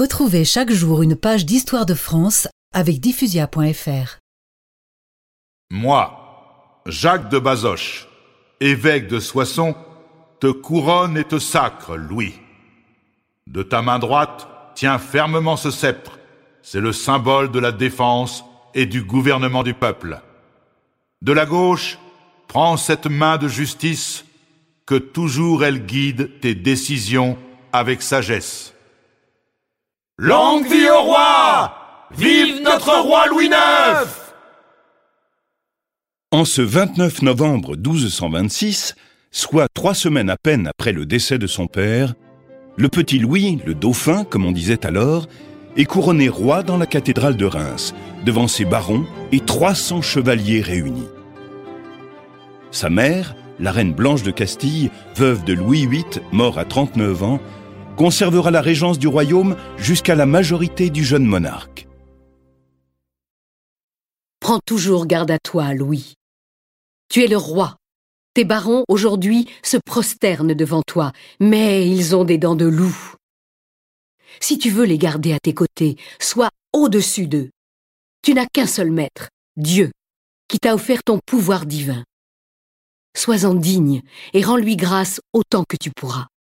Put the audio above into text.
Retrouvez chaque jour une page d'histoire de France avec diffusia.fr. Moi, Jacques de Bazoche, évêque de Soissons, te couronne et te sacre, Louis. De ta main droite, tiens fermement ce sceptre. C'est le symbole de la défense et du gouvernement du peuple. De la gauche, prends cette main de justice, que toujours elle guide tes décisions avec sagesse. Longue vie au roi Vive notre roi Louis IX En ce 29 novembre 1226, soit trois semaines à peine après le décès de son père, le petit Louis, le dauphin, comme on disait alors, est couronné roi dans la cathédrale de Reims, devant ses barons et 300 chevaliers réunis. Sa mère, la reine Blanche de Castille, veuve de Louis VIII, mort à 39 ans, conservera la régence du royaume jusqu'à la majorité du jeune monarque. Prends toujours garde à toi, Louis. Tu es le roi. Tes barons, aujourd'hui, se prosternent devant toi, mais ils ont des dents de loup. Si tu veux les garder à tes côtés, sois au-dessus d'eux. Tu n'as qu'un seul maître, Dieu, qui t'a offert ton pouvoir divin. Sois-en digne et rends-lui grâce autant que tu pourras.